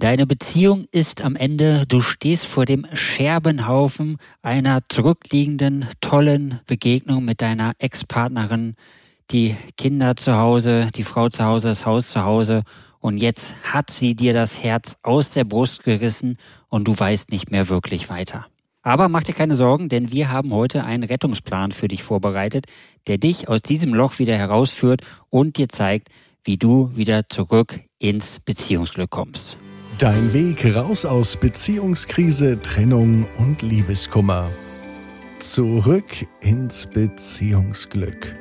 Deine Beziehung ist am Ende, du stehst vor dem Scherbenhaufen einer zurückliegenden, tollen Begegnung mit deiner Ex-Partnerin, die Kinder zu Hause, die Frau zu Hause, das Haus zu Hause und jetzt hat sie dir das Herz aus der Brust gerissen und du weißt nicht mehr wirklich weiter. Aber mach dir keine Sorgen, denn wir haben heute einen Rettungsplan für dich vorbereitet, der dich aus diesem Loch wieder herausführt und dir zeigt, wie du wieder zurück ins Beziehungsglück kommst. Dein Weg raus aus Beziehungskrise, Trennung und Liebeskummer. Zurück ins Beziehungsglück.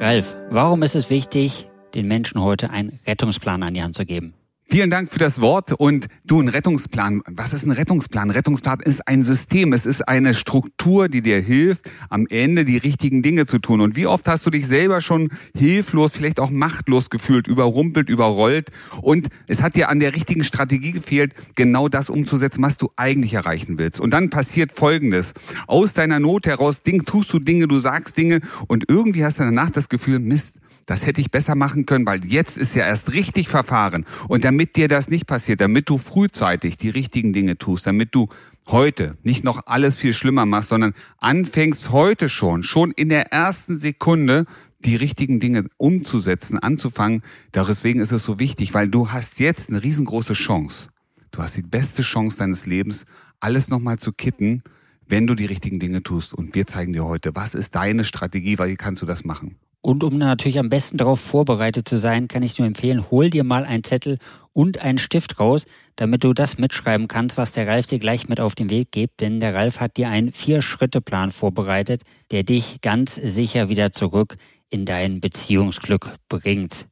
Ralf, warum ist es wichtig, den Menschen heute einen Rettungsplan an die Hand zu geben? Vielen Dank für das Wort und du, ein Rettungsplan. Was ist ein Rettungsplan? Rettungsplan ist ein System. Es ist eine Struktur, die dir hilft, am Ende die richtigen Dinge zu tun. Und wie oft hast du dich selber schon hilflos, vielleicht auch machtlos gefühlt, überrumpelt, überrollt und es hat dir an der richtigen Strategie gefehlt, genau das umzusetzen, was du eigentlich erreichen willst. Und dann passiert Folgendes. Aus deiner Not heraus Ding, tust du Dinge, du sagst Dinge und irgendwie hast du danach das Gefühl, Mist, das hätte ich besser machen können, weil jetzt ist ja erst richtig verfahren. Und damit dir das nicht passiert, damit du frühzeitig die richtigen Dinge tust, damit du heute nicht noch alles viel schlimmer machst, sondern anfängst heute schon, schon in der ersten Sekunde die richtigen Dinge umzusetzen, anzufangen. Deswegen ist es so wichtig, weil du hast jetzt eine riesengroße Chance. Du hast die beste Chance deines Lebens, alles nochmal zu kitten, wenn du die richtigen Dinge tust. Und wir zeigen dir heute, was ist deine Strategie, weil wie kannst du das machen? Und um natürlich am besten darauf vorbereitet zu sein, kann ich nur empfehlen, hol dir mal einen Zettel und einen Stift raus, damit du das mitschreiben kannst, was der Ralf dir gleich mit auf den Weg gibt. Denn der Ralf hat dir einen Vier-Schritte-Plan vorbereitet, der dich ganz sicher wieder zurück in dein Beziehungsglück bringt.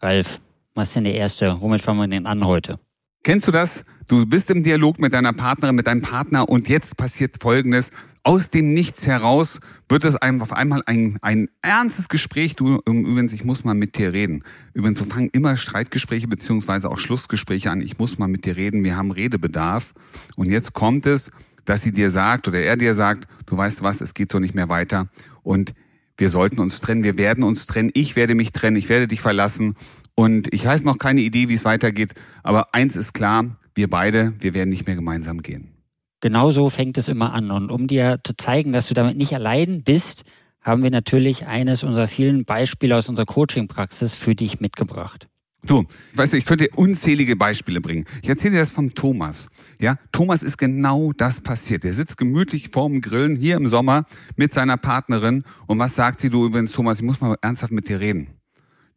Ralf, was ist denn der erste? Womit fangen wir denn an heute? Kennst du das? Du bist im Dialog mit deiner Partnerin, mit deinem Partner und jetzt passiert Folgendes aus dem Nichts heraus wird es einem auf einmal ein, ein ernstes Gespräch. Du, übrigens, ich muss mal mit dir reden. Übrigens, so fangen immer Streitgespräche beziehungsweise auch Schlussgespräche an. Ich muss mal mit dir reden. Wir haben Redebedarf. Und jetzt kommt es, dass sie dir sagt oder er dir sagt, du weißt was, es geht so nicht mehr weiter. Und wir sollten uns trennen. Wir werden uns trennen. Ich werde mich trennen. Ich werde dich verlassen. Und ich habe noch keine Idee, wie es weitergeht. Aber eins ist klar. Wir beide, wir werden nicht mehr gemeinsam gehen. Genau so fängt es immer an. Und um dir zu zeigen, dass du damit nicht allein bist, haben wir natürlich eines unserer vielen Beispiele aus unserer Coaching-Praxis für dich mitgebracht. Du, weißt du, ich könnte unzählige Beispiele bringen. Ich erzähle dir das vom Thomas. Ja, Thomas ist genau das passiert. Er sitzt gemütlich vorm Grillen hier im Sommer mit seiner Partnerin. Und was sagt sie? Du übrigens, Thomas, ich muss mal ernsthaft mit dir reden.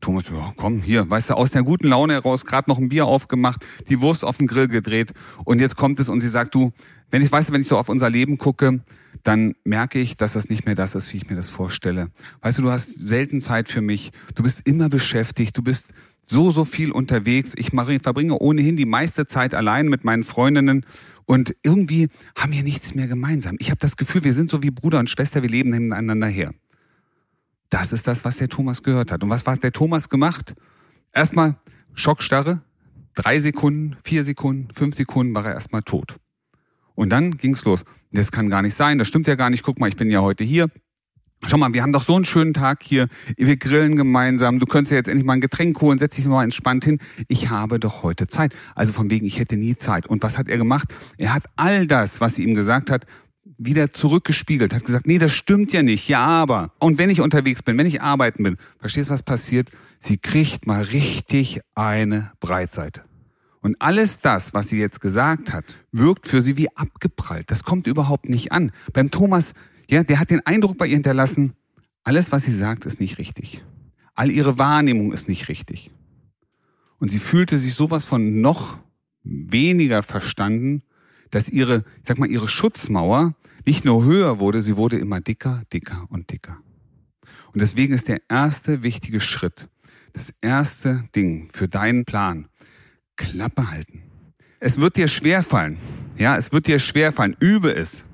Thomas, ja, komm, hier, weißt du, aus der guten Laune heraus, gerade noch ein Bier aufgemacht, die Wurst auf den Grill gedreht und jetzt kommt es und sie sagt, du, wenn ich, weißt du, wenn ich so auf unser Leben gucke, dann merke ich, dass das nicht mehr das ist, wie ich mir das vorstelle. Weißt du, du hast selten Zeit für mich, du bist immer beschäftigt, du bist so, so viel unterwegs. Ich mache, verbringe ohnehin die meiste Zeit allein mit meinen Freundinnen und irgendwie haben wir nichts mehr gemeinsam. Ich habe das Gefühl, wir sind so wie Bruder und Schwester, wir leben nebeneinander her. Das ist das, was der Thomas gehört hat. Und was hat der Thomas gemacht? Erstmal Schockstarre. Drei Sekunden, vier Sekunden, fünf Sekunden war er erstmal tot. Und dann ging's los. Das kann gar nicht sein, das stimmt ja gar nicht. Guck mal, ich bin ja heute hier. Schau mal, wir haben doch so einen schönen Tag hier. Wir grillen gemeinsam. Du könntest ja jetzt endlich mal ein Getränk holen, setz dich mal entspannt hin. Ich habe doch heute Zeit. Also von wegen, ich hätte nie Zeit. Und was hat er gemacht? Er hat all das, was sie ihm gesagt hat, wieder zurückgespiegelt, hat gesagt, nee, das stimmt ja nicht, ja, aber. Und wenn ich unterwegs bin, wenn ich arbeiten bin, verstehst du, was passiert? Sie kriegt mal richtig eine Breitseite. Und alles das, was sie jetzt gesagt hat, wirkt für sie wie abgeprallt. Das kommt überhaupt nicht an. Beim Thomas, ja, der hat den Eindruck bei ihr hinterlassen, alles, was sie sagt, ist nicht richtig. All ihre Wahrnehmung ist nicht richtig. Und sie fühlte sich sowas von noch weniger verstanden dass ihre, ich sag mal, ihre Schutzmauer nicht nur höher wurde, sie wurde immer dicker, dicker und dicker. Und deswegen ist der erste wichtige Schritt, das erste Ding für deinen Plan, Klappe halten. Es wird dir schwerfallen. Ja, es wird dir schwerfallen. Übe es.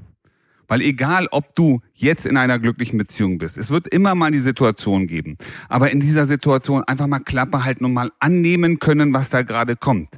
Weil egal, ob du jetzt in einer glücklichen Beziehung bist, es wird immer mal die Situation geben. Aber in dieser Situation einfach mal Klappe halten und mal annehmen können, was da gerade kommt.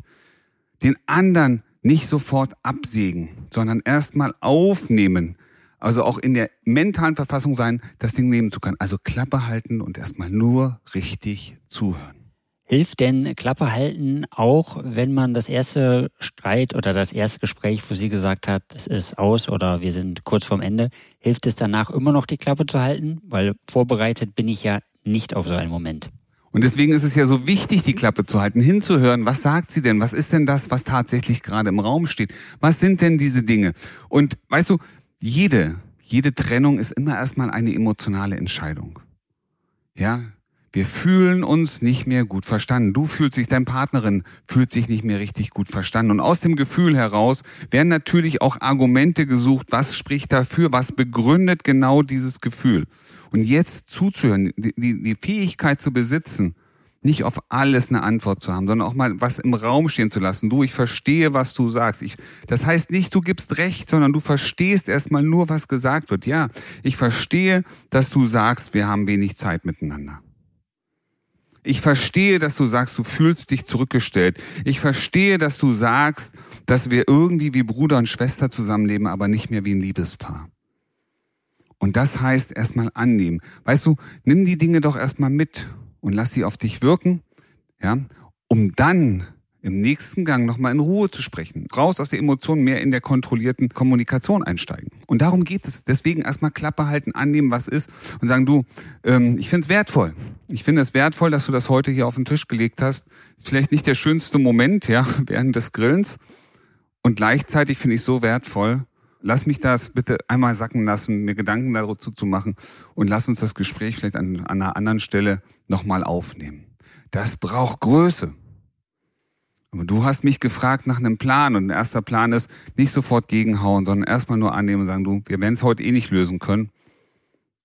Den anderen nicht sofort absägen, sondern erstmal aufnehmen. Also auch in der mentalen Verfassung sein, das Ding nehmen zu können. Also Klappe halten und erstmal nur richtig zuhören. Hilft denn Klappe halten auch, wenn man das erste Streit oder das erste Gespräch, wo sie gesagt hat, es ist aus oder wir sind kurz vorm Ende, hilft es danach immer noch die Klappe zu halten? Weil vorbereitet bin ich ja nicht auf so einen Moment. Und deswegen ist es ja so wichtig, die Klappe zu halten, hinzuhören, was sagt sie denn? Was ist denn das, was tatsächlich gerade im Raum steht? Was sind denn diese Dinge? Und weißt du, jede, jede Trennung ist immer erstmal eine emotionale Entscheidung. Ja, wir fühlen uns nicht mehr gut verstanden. Du fühlst dich, dein Partnerin fühlt sich nicht mehr richtig gut verstanden. Und aus dem Gefühl heraus werden natürlich auch Argumente gesucht, was spricht dafür, was begründet genau dieses Gefühl. Und jetzt zuzuhören, die, die Fähigkeit zu besitzen, nicht auf alles eine Antwort zu haben, sondern auch mal was im Raum stehen zu lassen. Du, ich verstehe, was du sagst. Ich, das heißt nicht, du gibst recht, sondern du verstehst erstmal nur, was gesagt wird. Ja, ich verstehe, dass du sagst, wir haben wenig Zeit miteinander. Ich verstehe, dass du sagst, du fühlst dich zurückgestellt. Ich verstehe, dass du sagst, dass wir irgendwie wie Bruder und Schwester zusammenleben, aber nicht mehr wie ein Liebespaar. Und das heißt erstmal annehmen. Weißt du, nimm die Dinge doch erstmal mit und lass sie auf dich wirken, ja, um dann im nächsten Gang nochmal in Ruhe zu sprechen. Raus aus der Emotion, mehr in der kontrollierten Kommunikation einsteigen. Und darum geht es. Deswegen erstmal Klappe halten, annehmen, was ist und sagen, du, ähm, ich finde es wertvoll. Ich finde es wertvoll, dass du das heute hier auf den Tisch gelegt hast. Ist vielleicht nicht der schönste Moment, ja, während des Grillens. Und gleichzeitig finde ich so wertvoll. Lass mich das bitte einmal sacken lassen, mir Gedanken dazu zu machen und lass uns das Gespräch vielleicht an, an einer anderen Stelle nochmal aufnehmen. Das braucht Größe. Aber du hast mich gefragt nach einem Plan und ein erster Plan ist, nicht sofort gegenhauen, sondern erstmal nur annehmen und sagen, du, wir werden es heute eh nicht lösen können.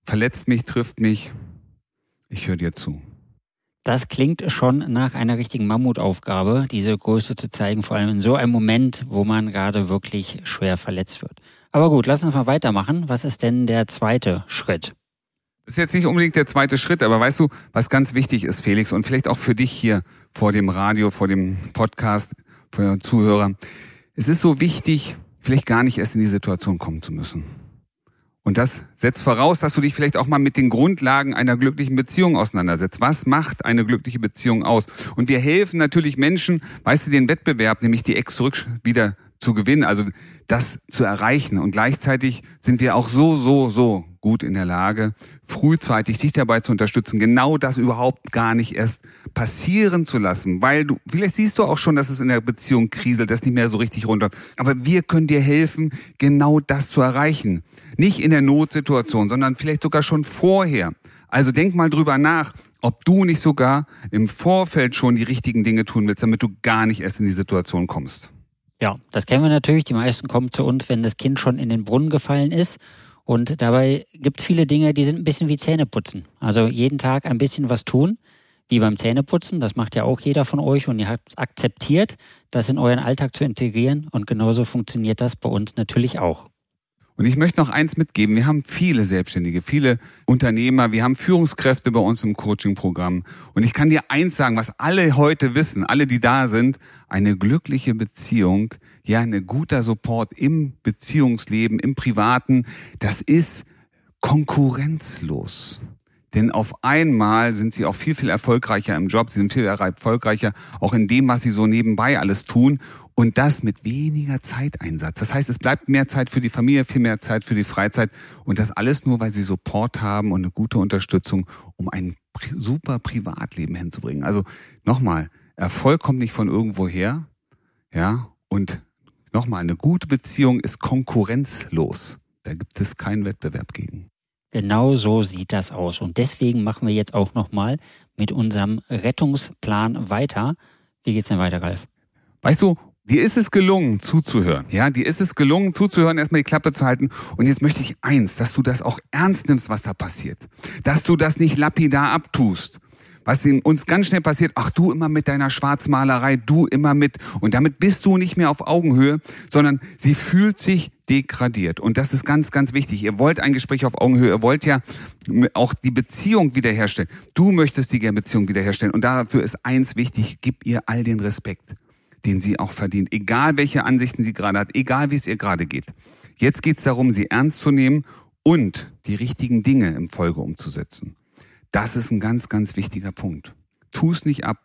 Verletzt mich, trifft mich. Ich höre dir zu. Das klingt schon nach einer richtigen Mammutaufgabe, diese Größe zu zeigen, vor allem in so einem Moment, wo man gerade wirklich schwer verletzt wird. Aber gut, lass uns mal weitermachen. Was ist denn der zweite Schritt? Ist jetzt nicht unbedingt der zweite Schritt, aber weißt du, was ganz wichtig ist, Felix, und vielleicht auch für dich hier vor dem Radio, vor dem Podcast, vor den Zuhörern. Es ist so wichtig, vielleicht gar nicht erst in die Situation kommen zu müssen. Und das setzt voraus, dass du dich vielleicht auch mal mit den Grundlagen einer glücklichen Beziehung auseinandersetzt. Was macht eine glückliche Beziehung aus? Und wir helfen natürlich Menschen, weißt du, den Wettbewerb, nämlich die Ex zurück wieder zu gewinnen, also das zu erreichen. Und gleichzeitig sind wir auch so, so, so gut in der Lage, frühzeitig dich dabei zu unterstützen, genau das überhaupt gar nicht erst passieren zu lassen, weil du, vielleicht siehst du auch schon, dass es in der Beziehung kriselt, das nicht mehr so richtig runter. Aber wir können dir helfen, genau das zu erreichen. Nicht in der Notsituation, sondern vielleicht sogar schon vorher. Also denk mal drüber nach, ob du nicht sogar im Vorfeld schon die richtigen Dinge tun willst, damit du gar nicht erst in die Situation kommst. Ja, das kennen wir natürlich. Die meisten kommen zu uns, wenn das Kind schon in den Brunnen gefallen ist. Und dabei gibt es viele Dinge, die sind ein bisschen wie Zähneputzen. Also jeden Tag ein bisschen was tun, wie beim Zähneputzen. Das macht ja auch jeder von euch und ihr habt akzeptiert, das in euren Alltag zu integrieren. Und genauso funktioniert das bei uns natürlich auch. Und ich möchte noch eins mitgeben. Wir haben viele Selbstständige, viele Unternehmer, wir haben Führungskräfte bei uns im Coaching-Programm. Und ich kann dir eins sagen, was alle heute wissen, alle, die da sind, eine glückliche Beziehung, ja, ein guter Support im Beziehungsleben, im Privaten, das ist konkurrenzlos. Denn auf einmal sind sie auch viel, viel erfolgreicher im Job, sie sind viel erfolgreicher auch in dem, was sie so nebenbei alles tun. Und das mit weniger Zeiteinsatz. Das heißt, es bleibt mehr Zeit für die Familie, viel mehr Zeit für die Freizeit. Und das alles nur, weil sie Support haben und eine gute Unterstützung, um ein super Privatleben hinzubringen. Also nochmal, Erfolg kommt nicht von irgendwo her. Ja, und nochmal, eine gute Beziehung ist konkurrenzlos. Da gibt es keinen Wettbewerb gegen. Genau so sieht das aus. Und deswegen machen wir jetzt auch nochmal mit unserem Rettungsplan weiter. Wie geht's denn weiter, Ralf? Weißt du, dir ist es gelungen, zuzuhören. Ja, dir ist es gelungen, zuzuhören, erstmal die Klappe zu halten. Und jetzt möchte ich eins, dass du das auch ernst nimmst, was da passiert. Dass du das nicht lapidar abtust was in uns ganz schnell passiert, ach du immer mit deiner Schwarzmalerei, du immer mit. Und damit bist du nicht mehr auf Augenhöhe, sondern sie fühlt sich degradiert. Und das ist ganz, ganz wichtig. Ihr wollt ein Gespräch auf Augenhöhe, ihr wollt ja auch die Beziehung wiederherstellen. Du möchtest die Beziehung wiederherstellen. Und dafür ist eins wichtig, gib ihr all den Respekt, den sie auch verdient. Egal welche Ansichten sie gerade hat, egal wie es ihr gerade geht. Jetzt geht es darum, sie ernst zu nehmen und die richtigen Dinge im Folge umzusetzen. Das ist ein ganz, ganz wichtiger Punkt. Tu es nicht ab.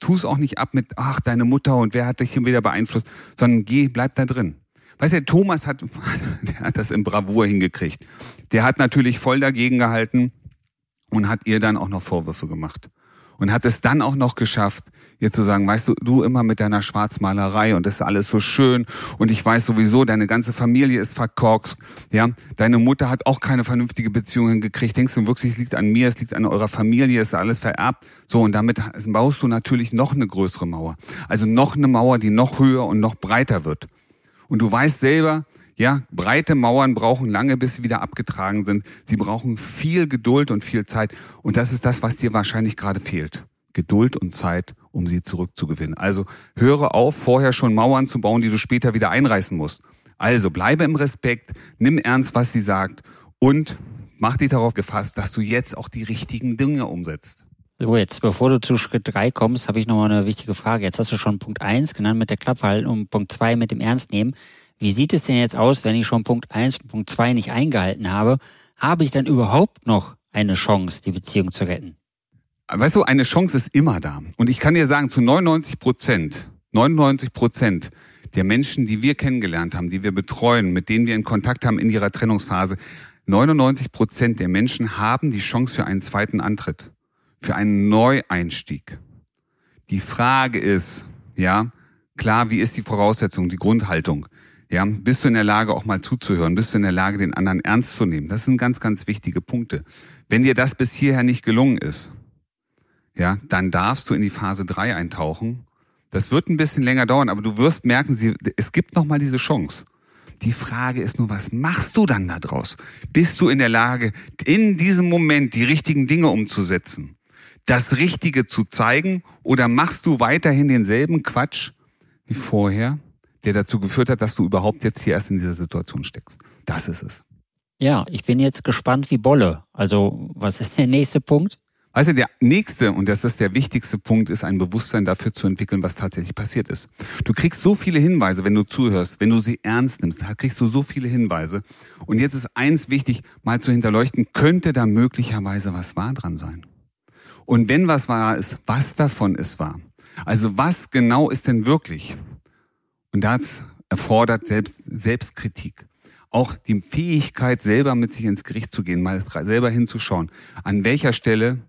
Tu es auch nicht ab mit, ach, deine Mutter und wer hat dich hier wieder beeinflusst, sondern geh, bleib da drin. Weißt du, Thomas hat, der hat das in Bravour hingekriegt. Der hat natürlich voll dagegen gehalten und hat ihr dann auch noch Vorwürfe gemacht. Und hat es dann auch noch geschafft, ihr zu sagen, weißt du, du immer mit deiner Schwarzmalerei und das ist alles so schön und ich weiß sowieso, deine ganze Familie ist verkorkst, ja, deine Mutter hat auch keine vernünftige Beziehung hingekriegt, denkst du wirklich, es liegt an mir, es liegt an eurer Familie, es ist alles vererbt, so und damit baust du natürlich noch eine größere Mauer, also noch eine Mauer, die noch höher und noch breiter wird. Und du weißt selber, ja, breite Mauern brauchen lange, bis sie wieder abgetragen sind. Sie brauchen viel Geduld und viel Zeit. Und das ist das, was dir wahrscheinlich gerade fehlt. Geduld und Zeit, um sie zurückzugewinnen. Also höre auf, vorher schon Mauern zu bauen, die du später wieder einreißen musst. Also bleibe im Respekt, nimm ernst, was sie sagt und mach dich darauf gefasst, dass du jetzt auch die richtigen Dinge umsetzt. So, jetzt, bevor du zu Schritt drei kommst, habe ich nochmal eine wichtige Frage. Jetzt hast du schon Punkt eins genannt mit der Klappe halten und Punkt zwei mit dem Ernst nehmen. Wie sieht es denn jetzt aus, wenn ich schon Punkt eins und Punkt zwei nicht eingehalten habe? Habe ich dann überhaupt noch eine Chance, die Beziehung zu retten? Weißt du, eine Chance ist immer da. Und ich kann dir sagen, zu 99 Prozent, 99 Prozent der Menschen, die wir kennengelernt haben, die wir betreuen, mit denen wir in Kontakt haben in ihrer Trennungsphase, 99 Prozent der Menschen haben die Chance für einen zweiten Antritt, für einen Neueinstieg. Die Frage ist, ja, klar, wie ist die Voraussetzung, die Grundhaltung? Ja, bist du in der Lage, auch mal zuzuhören? Bist du in der Lage, den anderen ernst zu nehmen? Das sind ganz, ganz wichtige Punkte. Wenn dir das bis hierher nicht gelungen ist, ja, dann darfst du in die Phase 3 eintauchen. Das wird ein bisschen länger dauern, aber du wirst merken, sie, es gibt noch mal diese Chance. Die Frage ist nur, was machst du dann da draus? Bist du in der Lage, in diesem Moment die richtigen Dinge umzusetzen? Das Richtige zu zeigen? Oder machst du weiterhin denselben Quatsch wie vorher, der dazu geführt hat, dass du überhaupt jetzt hier erst in dieser Situation steckst? Das ist es. Ja, ich bin jetzt gespannt wie Bolle. Also, was ist der nächste Punkt? Also der nächste, und das ist der wichtigste Punkt, ist ein Bewusstsein dafür zu entwickeln, was tatsächlich passiert ist. Du kriegst so viele Hinweise, wenn du zuhörst, wenn du sie ernst nimmst, da kriegst du so viele Hinweise. Und jetzt ist eins wichtig, mal zu hinterleuchten, könnte da möglicherweise was wahr dran sein? Und wenn was wahr ist, was davon ist wahr? Also was genau ist denn wirklich? Und das erfordert Selbst, Selbstkritik auch die Fähigkeit, selber mit sich ins Gericht zu gehen, mal selber hinzuschauen, an welcher Stelle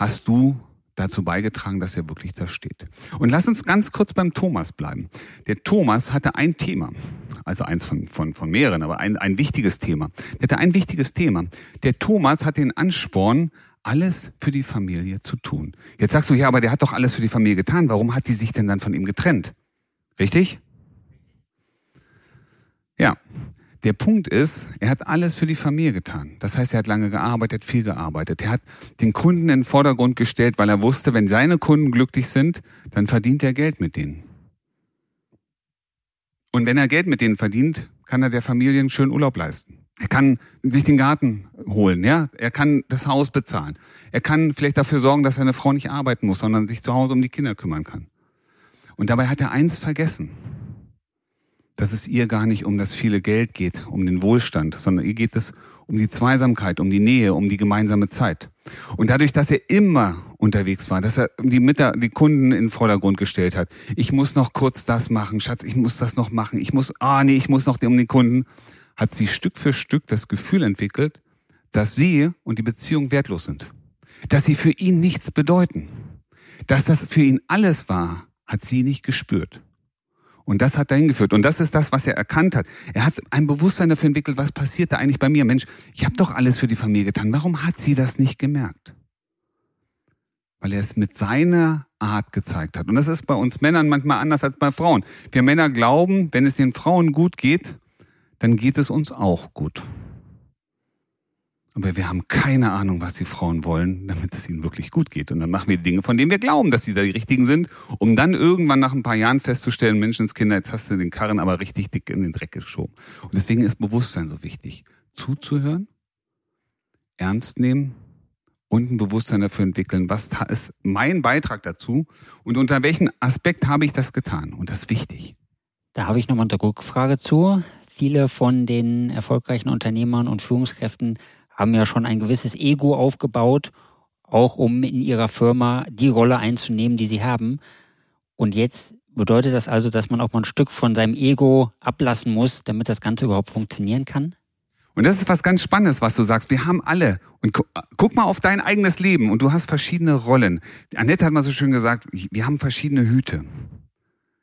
hast du dazu beigetragen, dass er wirklich da steht. Und lass uns ganz kurz beim Thomas bleiben. Der Thomas hatte ein Thema, also eins von, von, von mehreren, aber ein, ein wichtiges Thema. Er hatte ein wichtiges Thema. Der Thomas hat den Ansporn, alles für die Familie zu tun. Jetzt sagst du, ja, aber der hat doch alles für die Familie getan. Warum hat die sich denn dann von ihm getrennt? Richtig? Ja, der Punkt ist, er hat alles für die Familie getan. Das heißt, er hat lange gearbeitet, viel gearbeitet. Er hat den Kunden in den Vordergrund gestellt, weil er wusste, wenn seine Kunden glücklich sind, dann verdient er Geld mit denen. Und wenn er Geld mit denen verdient, kann er der Familie einen schönen Urlaub leisten. Er kann sich den Garten holen, ja. Er kann das Haus bezahlen. Er kann vielleicht dafür sorgen, dass seine Frau nicht arbeiten muss, sondern sich zu Hause um die Kinder kümmern kann. Und dabei hat er eins vergessen dass es ihr gar nicht um das viele Geld geht, um den Wohlstand, sondern ihr geht es um die Zweisamkeit, um die Nähe, um die gemeinsame Zeit. Und dadurch, dass er immer unterwegs war, dass er die, Mitter die Kunden in den Vordergrund gestellt hat, ich muss noch kurz das machen, Schatz, ich muss das noch machen, ich muss, ah nee, ich muss noch um den Kunden, hat sie Stück für Stück das Gefühl entwickelt, dass sie und die Beziehung wertlos sind. Dass sie für ihn nichts bedeuten. Dass das für ihn alles war, hat sie nicht gespürt. Und das hat dahin geführt. Und das ist das, was er erkannt hat. Er hat ein Bewusstsein dafür entwickelt, was passiert da eigentlich bei mir. Mensch, ich habe doch alles für die Familie getan. Warum hat sie das nicht gemerkt? Weil er es mit seiner Art gezeigt hat. Und das ist bei uns Männern manchmal anders als bei Frauen. Wir Männer glauben, wenn es den Frauen gut geht, dann geht es uns auch gut. Aber wir haben keine Ahnung, was die Frauen wollen, damit es ihnen wirklich gut geht. Und dann machen wir Dinge, von denen wir glauben, dass sie da die richtigen sind, um dann irgendwann nach ein paar Jahren festzustellen, Menschenskinder, jetzt hast du den Karren aber richtig dick in den Dreck geschoben. Und deswegen ist Bewusstsein so wichtig. Zuzuhören, ernst nehmen und ein Bewusstsein dafür entwickeln, was ist mein Beitrag dazu und unter welchem Aspekt habe ich das getan. Und das ist wichtig. Da habe ich nochmal eine Rückfrage zu. Viele von den erfolgreichen Unternehmern und Führungskräften haben ja schon ein gewisses Ego aufgebaut, auch um in ihrer Firma die Rolle einzunehmen, die sie haben. Und jetzt bedeutet das also, dass man auch mal ein Stück von seinem Ego ablassen muss, damit das Ganze überhaupt funktionieren kann? Und das ist was ganz Spannendes, was du sagst. Wir haben alle, und gu guck mal auf dein eigenes Leben und du hast verschiedene Rollen. Annette hat mal so schön gesagt, wir haben verschiedene Hüte.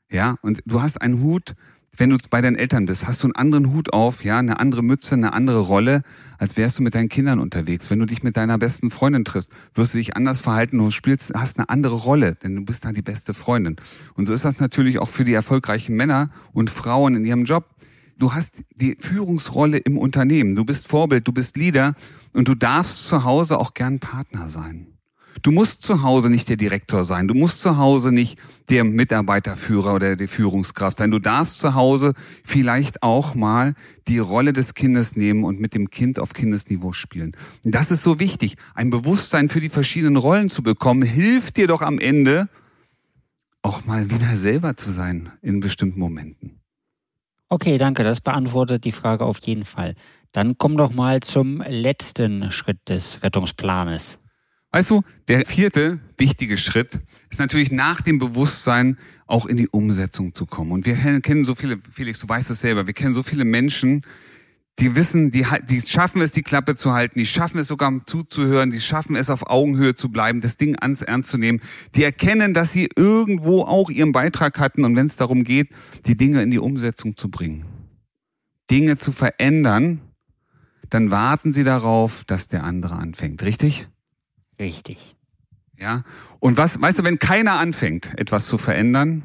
Ja, und du hast einen Hut, wenn du bei deinen Eltern bist, hast du einen anderen Hut auf, ja, eine andere Mütze, eine andere Rolle, als wärst du mit deinen Kindern unterwegs. Wenn du dich mit deiner besten Freundin triffst, wirst du dich anders verhalten und spielst, hast eine andere Rolle, denn du bist da die beste Freundin. Und so ist das natürlich auch für die erfolgreichen Männer und Frauen in ihrem Job. Du hast die Führungsrolle im Unternehmen. Du bist Vorbild, du bist Leader und du darfst zu Hause auch gern Partner sein. Du musst zu Hause nicht der Direktor sein. Du musst zu Hause nicht der Mitarbeiterführer oder die Führungskraft sein. Du darfst zu Hause vielleicht auch mal die Rolle des Kindes nehmen und mit dem Kind auf Kindesniveau spielen. Das ist so wichtig. Ein Bewusstsein für die verschiedenen Rollen zu bekommen, hilft dir doch am Ende auch mal wieder selber zu sein in bestimmten Momenten. Okay, danke. Das beantwortet die Frage auf jeden Fall. Dann komm doch mal zum letzten Schritt des Rettungsplanes. Weißt du, der vierte wichtige Schritt ist natürlich nach dem Bewusstsein auch in die Umsetzung zu kommen. Und wir kennen so viele, Felix, du weißt es selber, wir kennen so viele Menschen, die wissen, die, die schaffen es, die Klappe zu halten, die schaffen es sogar zuzuhören, die schaffen es auf Augenhöhe zu bleiben, das Ding ans Ernst zu nehmen. Die erkennen, dass sie irgendwo auch ihren Beitrag hatten und wenn es darum geht, die Dinge in die Umsetzung zu bringen, Dinge zu verändern, dann warten sie darauf, dass der andere anfängt. Richtig? Richtig. Ja. Und was, weißt du, wenn keiner anfängt, etwas zu verändern,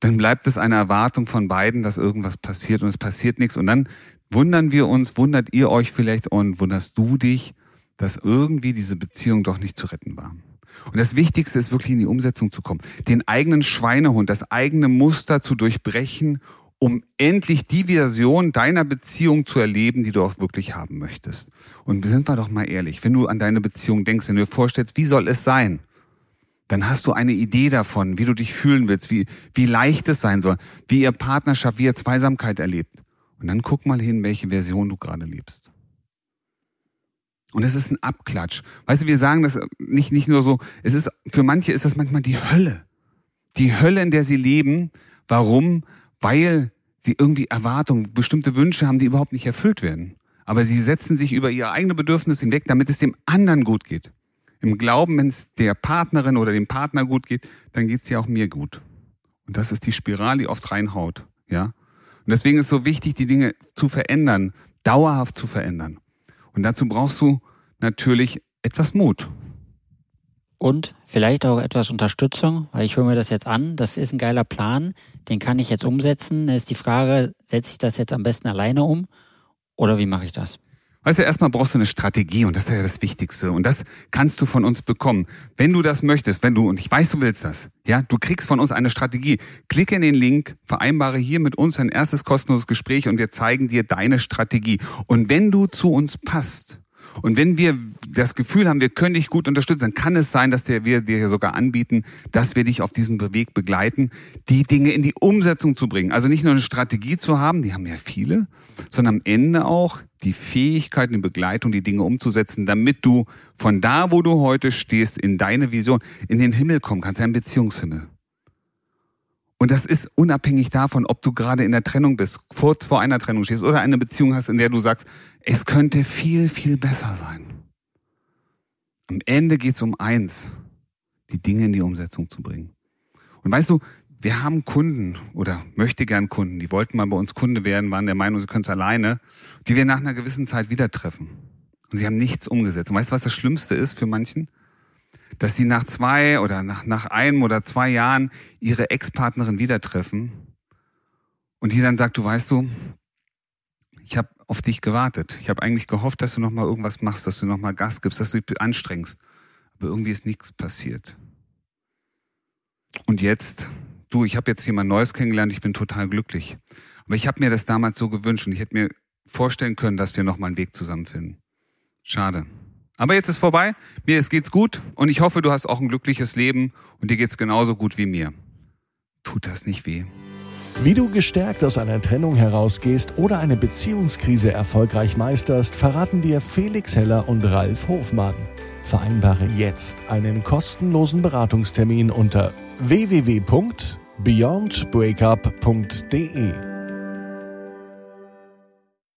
dann bleibt es eine Erwartung von beiden, dass irgendwas passiert und es passiert nichts. Und dann wundern wir uns, wundert ihr euch vielleicht und wunderst du dich, dass irgendwie diese Beziehung doch nicht zu retten war. Und das Wichtigste ist wirklich in die Umsetzung zu kommen, den eigenen Schweinehund, das eigene Muster zu durchbrechen um endlich die Version deiner Beziehung zu erleben, die du auch wirklich haben möchtest. Und sind wir doch mal ehrlich, wenn du an deine Beziehung denkst, wenn du dir vorstellst, wie soll es sein, dann hast du eine Idee davon, wie du dich fühlen willst, wie, wie leicht es sein soll, wie ihr Partnerschaft, wie ihr Zweisamkeit erlebt. Und dann guck mal hin, welche Version du gerade lebst. Und es ist ein Abklatsch. Weißt du, wir sagen das nicht, nicht nur so, es ist, für manche ist das manchmal die Hölle. Die Hölle, in der sie leben. Warum? Weil sie irgendwie Erwartungen, bestimmte Wünsche haben, die überhaupt nicht erfüllt werden. Aber sie setzen sich über ihre eigene Bedürfnisse hinweg, damit es dem anderen gut geht. Im Glauben, wenn es der Partnerin oder dem Partner gut geht, dann geht es ja auch mir gut. Und das ist die Spirale, die oft reinhaut. Ja? Und deswegen ist es so wichtig, die Dinge zu verändern, dauerhaft zu verändern. Und dazu brauchst du natürlich etwas Mut. Und vielleicht auch etwas Unterstützung, weil ich höre mir das jetzt an. Das ist ein geiler Plan, den kann ich jetzt umsetzen. Da ist die Frage, setze ich das jetzt am besten alleine um oder wie mache ich das? Weißt du, erstmal brauchst du eine Strategie und das ist ja das Wichtigste. Und das kannst du von uns bekommen. Wenn du das möchtest, wenn du, und ich weiß, du willst das, ja, du kriegst von uns eine Strategie. Klicke in den Link, vereinbare hier mit uns ein erstes kostenloses Gespräch und wir zeigen dir deine Strategie. Und wenn du zu uns passt, und wenn wir das Gefühl haben, wir können dich gut unterstützen, dann kann es sein, dass wir dir sogar anbieten, dass wir dich auf diesem Weg begleiten, die Dinge in die Umsetzung zu bringen. Also nicht nur eine Strategie zu haben, die haben ja viele, sondern am Ende auch die Fähigkeit, die Begleitung, die Dinge umzusetzen, damit du von da, wo du heute stehst, in deine Vision, in den Himmel kommen kannst, einen Beziehungshimmel. Und das ist unabhängig davon, ob du gerade in der Trennung bist, kurz vor einer Trennung stehst oder eine Beziehung hast, in der du sagst, es könnte viel, viel besser sein. Am Ende geht es um eins, die Dinge in die Umsetzung zu bringen. Und weißt du, wir haben Kunden oder möchte gern Kunden, die wollten mal bei uns Kunde werden, waren der Meinung, sie können es alleine, die wir nach einer gewissen Zeit wieder treffen. Und sie haben nichts umgesetzt. Und weißt du, was das Schlimmste ist für manchen? Dass sie nach zwei oder nach, nach einem oder zwei Jahren ihre Ex-Partnerin wieder treffen und die dann sagt, du weißt du, ich habe auf dich gewartet. Ich habe eigentlich gehofft, dass du noch mal irgendwas machst, dass du noch mal Gas gibst, dass du dich anstrengst. Aber irgendwie ist nichts passiert. Und jetzt, du, ich habe jetzt jemand Neues kennengelernt, ich bin total glücklich. Aber ich habe mir das damals so gewünscht und ich hätte mir vorstellen können, dass wir noch mal einen Weg zusammenfinden. Schade. Aber jetzt ist vorbei. Mir geht's gut und ich hoffe, du hast auch ein glückliches Leben und dir geht's genauso gut wie mir. Tut das nicht weh? Wie du gestärkt aus einer Trennung herausgehst oder eine Beziehungskrise erfolgreich meisterst, verraten dir Felix Heller und Ralf Hofmann. Vereinbare jetzt einen kostenlosen Beratungstermin unter www.beyondbreakup.de.